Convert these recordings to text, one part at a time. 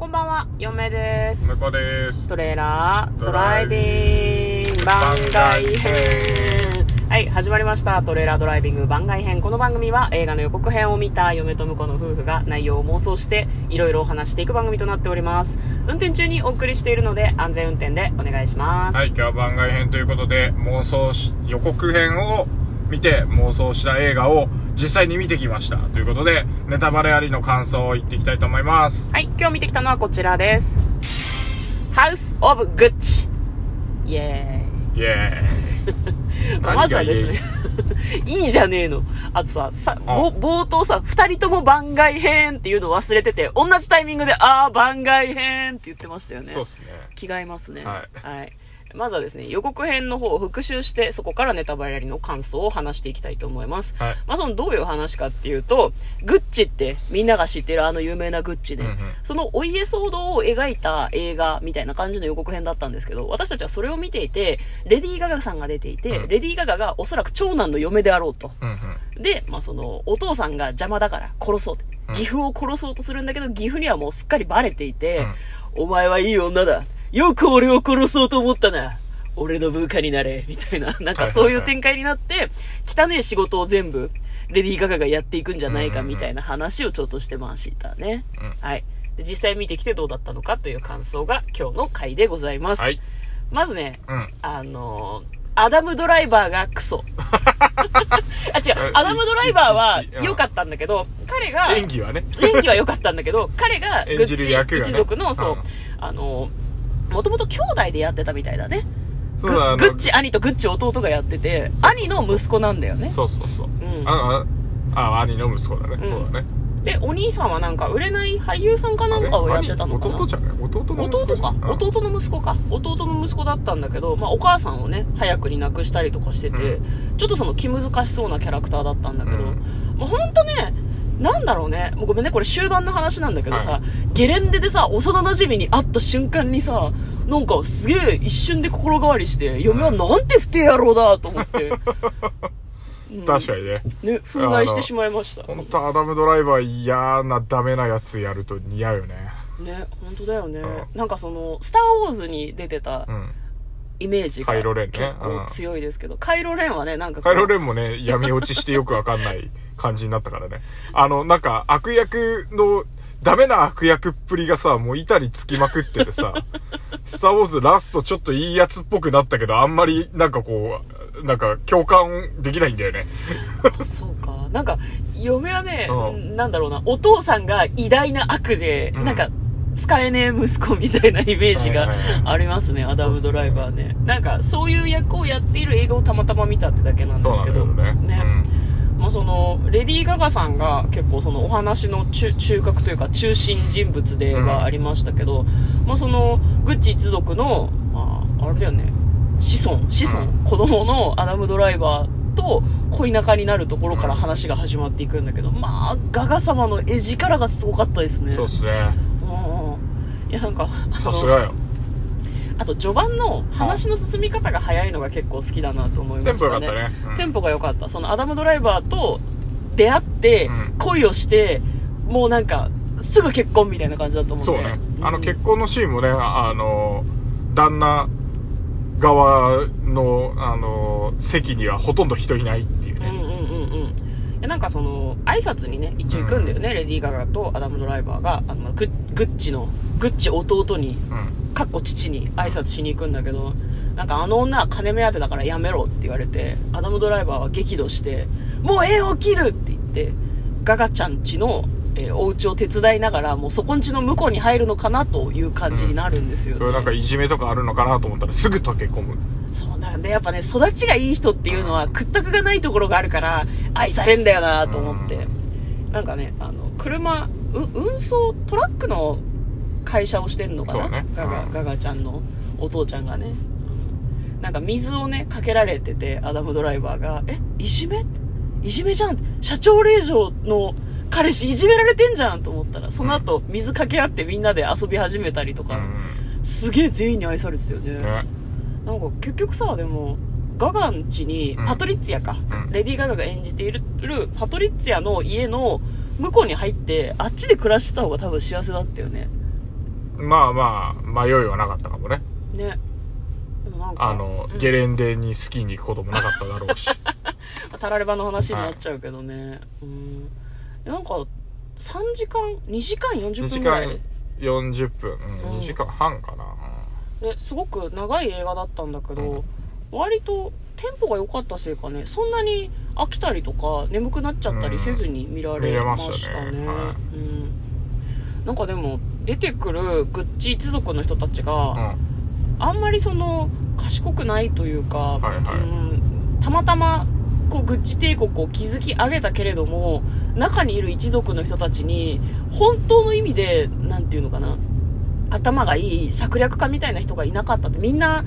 こんばんは、嫁です。向こうです。トレーラードドライビング番外編。はい、始まりました。トレーラードライビング番外編。この番組は映画の予告編を見た嫁と婿の夫婦が内容を妄想していろいろお話していく番組となっております。運転中にお送りしているので安全運転でお願いします。はい、今日は番外編ということで、妄想し、予告編を見て妄想した映画を実際に見てきました。ということで、ネタバレありの感想を言っていきたいと思います。はい、今日見てきたのはこちらです。ハウス・オブ・グッチ。イエーイ。イエーイ。まずはです何ね。いいじゃねえの。あとさ、さ、冒頭さ、二人とも番外編っていうの忘れてて、同じタイミングで、あー、番外編って言ってましたよね。そうっすね。着替えますね。はいはい。まずはですね、予告編の方を復習して、そこからネタバレありの感想を話していきたいと思います。はいまあ、そのどういう話かっていうと、グッチってみんなが知ってるあの有名なグッチで、うんうんそのお家騒動を描いた映画みたいな感じの予告編だったんですけど、私たちはそれを見ていて、レディー・ガガさんが出ていて、うんレディー・ガガがおそらく長男の嫁であろうと。うんうん。で、まあ、その、お父さんが邪魔だから殺そうと。うん岐阜を殺そうとするんだけど、岐阜にはもうすっかりバレていて、お前はいい女だ。よく俺を殺そうと思ったな。俺の部下になれ。みたいな、なんかそういう展開になって、汚ねえ仕事を全部、レディー・ガガがやっていくんじゃないかみたいな話をちょっとしてましたね。うんはい。で実際見てきてどうだったのかという感想が今日の回でございます。はい。まずね、うん。あのーアダムドライバーがクソ。あ、違う、アダムドライバーは良かったんだけど、彼が、演技はね。演技は良かったんだけど、彼がグッチ一族の、そう、うんあのー、もともと兄弟でやってたみたいだね。グそうだ、グッチ兄とグッチ弟がやってて、兄の息子なんだよね。そうそうそう。んあ、あ、あ、兄の息子だね。うんそうだね。で、お兄さんはなんか売れない俳優さんかなんかをやってたのかな？弟じゃない？弟の息子？弟か、うん弟の息子か弟の息子だったんだけど、まあ、お母さんをね早くに亡くしたりとかしてて、うちょっとその気難しそうなキャラクターだったんだけど、うんもうほんとねなんだろうね。もうごめんね。これ終盤の話なんだけどさ、はい。ゲレンデでさ幼馴染に会った瞬間にさなんかすげえ一瞬で心変わりして嫁はなんて不定野郎だと思って、う ん確かにね。ね憤慨してしまいました。本当アダムドライバー嫌なダメなやつやると似合うよね。ね本当だよね、うなんかその「スター・ウォーズ」に出てたうん。イメージがカイロレンね結構強いですけど、カイロレンはね、なんかこうカイロレンもね、闇落ちしてよくわかんない感じになったからね。あの、なんか悪役の、ダメな悪役っぷりがさ、もう板につきまくっててさ、スターウォーズラストちょっといいやつっぽくなったけど、あんまりなんかこう、なんか共感できないんだよね。そうか。なんか、嫁はね、うんなんだろうな、お父さんが偉大な悪で、うんなんか、使えねえ息子みたいなイメージがありますね、アダムドライバーね。なんか、そういう役をやっている映画をたまたま見たってだけなんですけど、だよね。まあその、レディー・ガガさんが結構そのお話の中中核というか中心人物ではありましたけど、まあその、グッチ一族の、まあ、あれだよね、子孫、子孫、うん子供のアダムドライバーと恋仲になるところから話が始まっていくんだけど、まあ、ガガ様の絵力がすごかったですね。うん。そうっすね。いやなんか、さすがよ。あと序盤の話の進み方が早いのが結構好きだなと思いまテンポしたね。良かったね。うんテンポが良かった。そのアダムドライバーと出会ってうん、恋をして、もうなんか、すぐ結婚みたいな感じだと思う。そうね。あのうん結婚のシーンもね、あの、旦那側の、あの、席にはほとんど人いないっていうね。うんうんうんうん。でなんかその、挨拶にね、一応行くんだよね、レディー・ガガとアダム・ドライバーが、あの、グッグッチの、グッチ弟に、うん。かっこ父に挨拶しに行くんだけど、なんかあの女は金目当てだからやめろって言われて、アダム・ドライバーは激怒して、もう縁を切るって言って、ガガちゃん家の、えーお家を手伝いながら、もうそこん家の向こうに入るのかなという感じになるんですよね。それなんかいじめとかあるのかなと思ったらすぐ溶け込む。で、やっぱね、育ちがいい人っていうのは屈託がないところがあるから、愛されんだよなと思って。なんかね、あの、車、う運送、トラックの会社をしてんのかな、ねガガ、うんガガちゃんのお父ちゃんがね。なんか水をね、かけられてて、アダムドライバーが、え、いじめ？いじめじゃん社長令嬢の彼氏いじめられてんじゃんと思ったら、その後、水かけ合ってみんなで遊び始めたりとか、うん。すげえ全員に愛されてたよね。ね。なんか結局さ、でも、ガガン家に、うんパトリッツィアか、うんレディー・ガガが演じているパトリッツィアの家の向こうに入って、あっちで暮らしてた方が多分幸せだったよね。まあまあ、迷いはなかったかもね。ね。でもなんか、あの、うんゲレンデにスキーに行くこともなかっただろうし。タラレバの話になっちゃうけどね。うん。なんか、3時間、2時間40 2時分ぐらい？間40分、うん、うん2時間半かな。ね、すごく長い映画だったんだけど、うん。割とテンポが良かったせいかねそんなに飽きたりとか眠くなっちゃったりせずに見られましたね,、うん、なんかでも出てくるグッチ一族の人たちが、うん。あんまりその賢くないというか、はいはい。うん、たまたまこうグッチ帝国を築き上げたけれども中にいる一族の人たちに本当の意味でなんていうのかな頭がいい策略家みたいな人がいなかったってみんな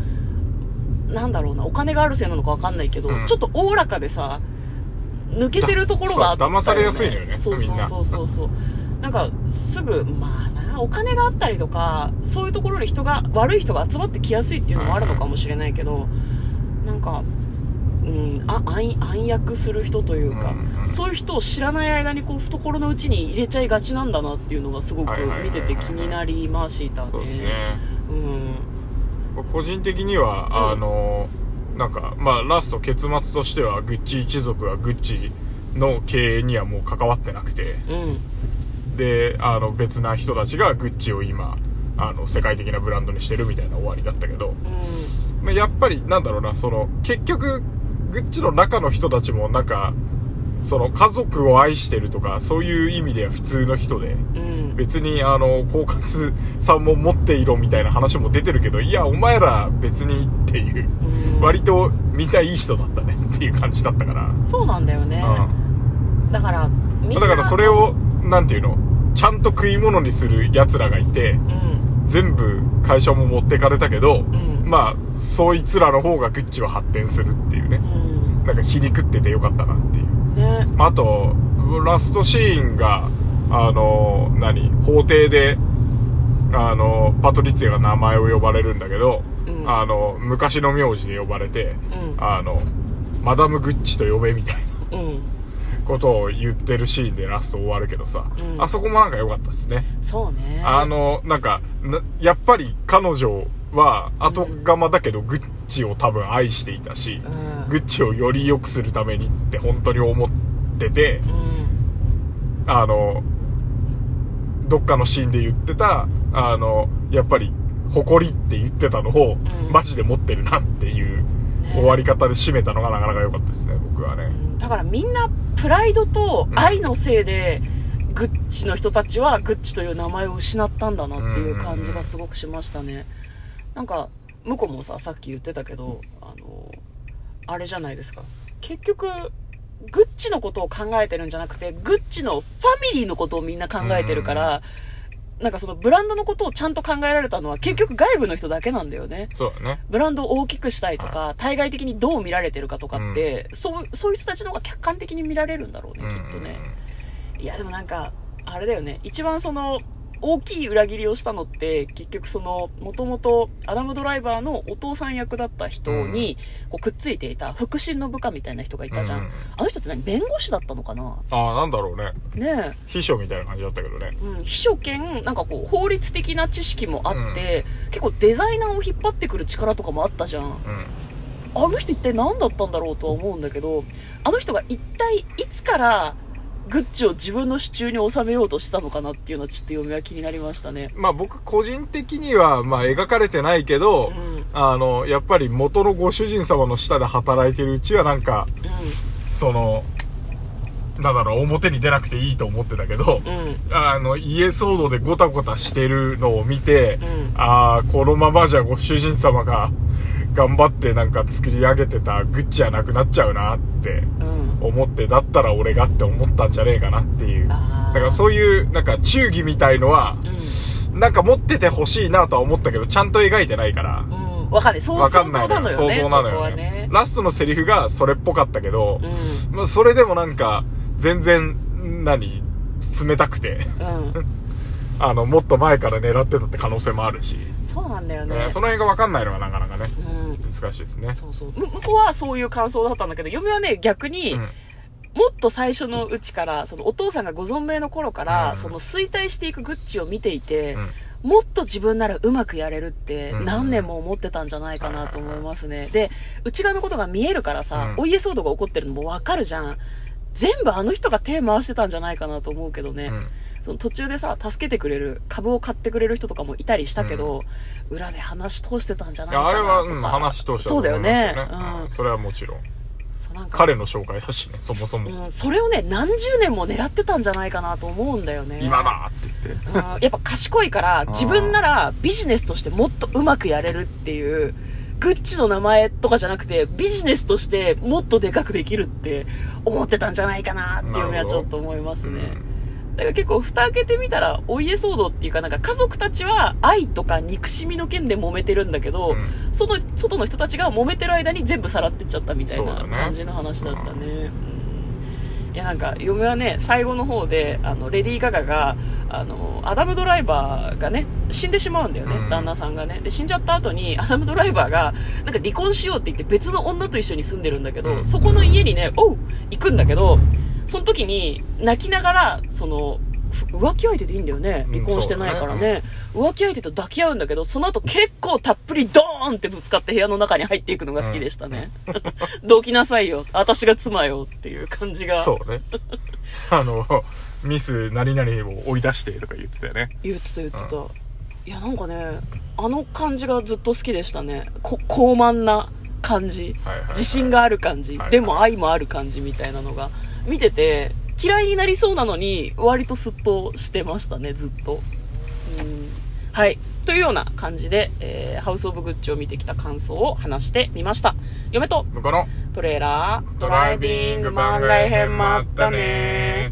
なんだろうなお金があるせいなのかわかんないけど、うん。ちょっとおおらかでさ抜けてるところがあったよ、ね、騙されやすいのよねそうそうそうそうそう。なんかすぐまあなお金があったりとかそういうところに人が悪い人が集まってきやすいっていうのもあるのかもしれないけど、なんかうん、あ暗暗躍する人というか、うんうん。そういう人を知らない間にこう懐の内に入れちゃいがちなんだなっていうのがすごく見てて気になりましたね。そうですね。うん。個人的には、うん。あの、なんか、まあ、ラスト結末としては、グッチ一族はグッチの経営にはもう関わってなくて、うん。で、あの、別な人たちがグッチを今、あの、世界的なブランドにしてるみたいな終わりだったけど、うん。まあ、やっぱり、なんだろうな、その、結局、グッチの中の人たちも、なんか、その、家族を愛してるとか、そういう意味では普通の人で、うん。別に、あの、狡猾さも持っていろみたいな話も出てるけど、いや、お前ら別にっていう、うん。割とみんないい人だったねっていう感じだったから、そうなんだよね。だから、みんなだからそれを、なんていうの、ちゃんと食い物にする奴らがいて、うん。全部会社も持ってかれたけど、んまあ、そいつらの方がグッチは発展するっていうね。うんなんか皮肉っててよかったなっていう。ねあと、ラストシーンが、あの、何法廷で、あの、パトリッツィアが名前を呼ばれるんだけど、うんあの、昔の名字で呼ばれて、うんあの、マダムグッチと呼べみたいなうんことを言ってるシーンでラスト終わるけどさ、うんあそこもなんか良かったですね。そうね。あの、なんか、なやっぱり彼女は後釜だけどグッチを多分愛していたし、うん。グッチをより良くするためにって本当に思ってて、うん。あの、どっかのシーンで言ってた、あの、やっぱり、誇りって言ってたのを、うん。マジで持ってるなっていう終わり方で締めたのがなかなか良かったですね、僕はね。だからみんなプライドと愛のせいで、グッチの人たちはグッチという名前を失ったんだなっていう感じがすごくしましたね。なんか、向こうもさ、さっき言ってたけど、あの、あれじゃないですか。結局、グッチのことを考えてるんじゃなくて、グッチのファミリーのことをみんな考えてるから、なんかそのブランドのことをちゃんと考えられたのは結局外部の人だけなんだよね。そうだね。ブランドを大きくしたいとか、対外的にどう見られてるかとかって、そう、そういう人たちの方が客観的に見られるんだろうね、きっとね。いや、でもなんか、あれだよね。一番その、大きい裏切りをしたのって、結局その、もともとアダムドライバーのお父さん役だった人に、こうくっついていた、腹心の部下みたいな人がいたじゃん。うんあの人って何弁護士だったのかな？ああ、なんだろうね。ね秘書みたいな感じだったけどね。え。うん、秘書兼、なんかこう、法律的な知識もあって、結構デザイナーを引っ張ってくる力とかもあったじゃん。うん。あの人一体何だったんだろうとは思うんだけど、あの人が一体いつからグッチを自分の手中に収めようとしたのかなっていうのはちょっと読みは気になりましたね。まあ僕個人的には、まあ描かれてないけど、うんあの、やっぱり元のご主人様の下で働いてるうちはなんか、その、なんだろう、表に出なくていいと思ってたけど、うん。うん。あの、家騒動でゴタゴタしてるのを見て、うんああ、このままじゃご主人様が頑張ってなんか作り上げてたグッチはなくなっちゃうなってうん。思って、だったら俺がって思ったんじゃねえかなっていう。だからそういう、なんか忠義みたいのは、うん。なんか持っててほしいなとは思ったけど、ちゃんと描いてないから、うん。わかんない。想像んないのよ。ね。想像なのよねね。ラストのセリフがそれっぽかったけど、うん。まあそれでもなんか、全然、何冷たくて、うん。あの、もっと前から狙ってたって可能性もあるし、そうなんだよね。ねその辺がわかんないのがなかなかね、うん。難しいですね。そうそう。む向こうはそういう感想だったんだけど、嫁はね、逆に、うんもっと最初のうちから、そのお父さんがご存命の頃から、うんその衰退していくグッチを見ていて、うんもっと自分ならうまくやれるってうん何年も思ってたんじゃないかなと思いますね。で、内側のことが見えるからさ、うんお家騒動が起こってるのもわかるじゃん。全部あの人が手回してたんじゃないかなと思うけどね。うんその途中でさ、助けてくれる、株を買ってくれる人とかもいたりしたけど、裏で話し通してたんじゃないいかなとか。やあれは、うん、話通したとそうだよね。うんうん。それはもちろん。んか彼の紹介だしね、そもそも。うん、それをね、何十年も狙ってたんじゃないかなと思うんだよね。今だって言って。うんやっぱ賢いから、自分ならビジネスとしてもっとうまくやれるっていう、グッチの名前とかじゃなくて、ビジネスとしてもっとでかくできるって思ってたんじゃないかなっていうのはちょっと思いますね。だから結構蓋開けてみたら、お家騒動っていうかなんか家族たちは愛とか憎しみの件で揉めてるんだけど、うん。その外の人たちが揉めてる間に全部さらってっちゃったみたいな感じの話だったね。うん。いやなんか嫁はね最後の方であのレディー・ガガがあのアダム・ドライバーがね死んでしまうんだよね、うん。旦那さんがね。で死んじゃった後にアダム・ドライバーがなんか離婚しようって言って別の女と一緒に住んでるんだけど、うん。そこの家にねおう行くんだけどその時に泣きながらそのふ浮気相手でいいんだよね。離婚してないからうんね,、浮気相手と抱き合うんだけどその後結構たっぷりドーンってぶつかって部屋の中に入っていくのが好きでしたね、どきなさいよ。私が妻よっていう感じが。そうね。あの、ミス何々を追い出してとか言ってたよね。言ってた言ってた、いやなんかねあの感じがずっと好きでしたね。こ高慢な感じ、自信がある感じ、でも愛もある感じみたいなのが見てて嫌いになりそうなのに割とスッとしてましたねずっと。うん。はい。というような感じで、えーハウス・オブ・グッチを見てきた感想を話してみました。嫁とトレーラードライビング番外編もあったね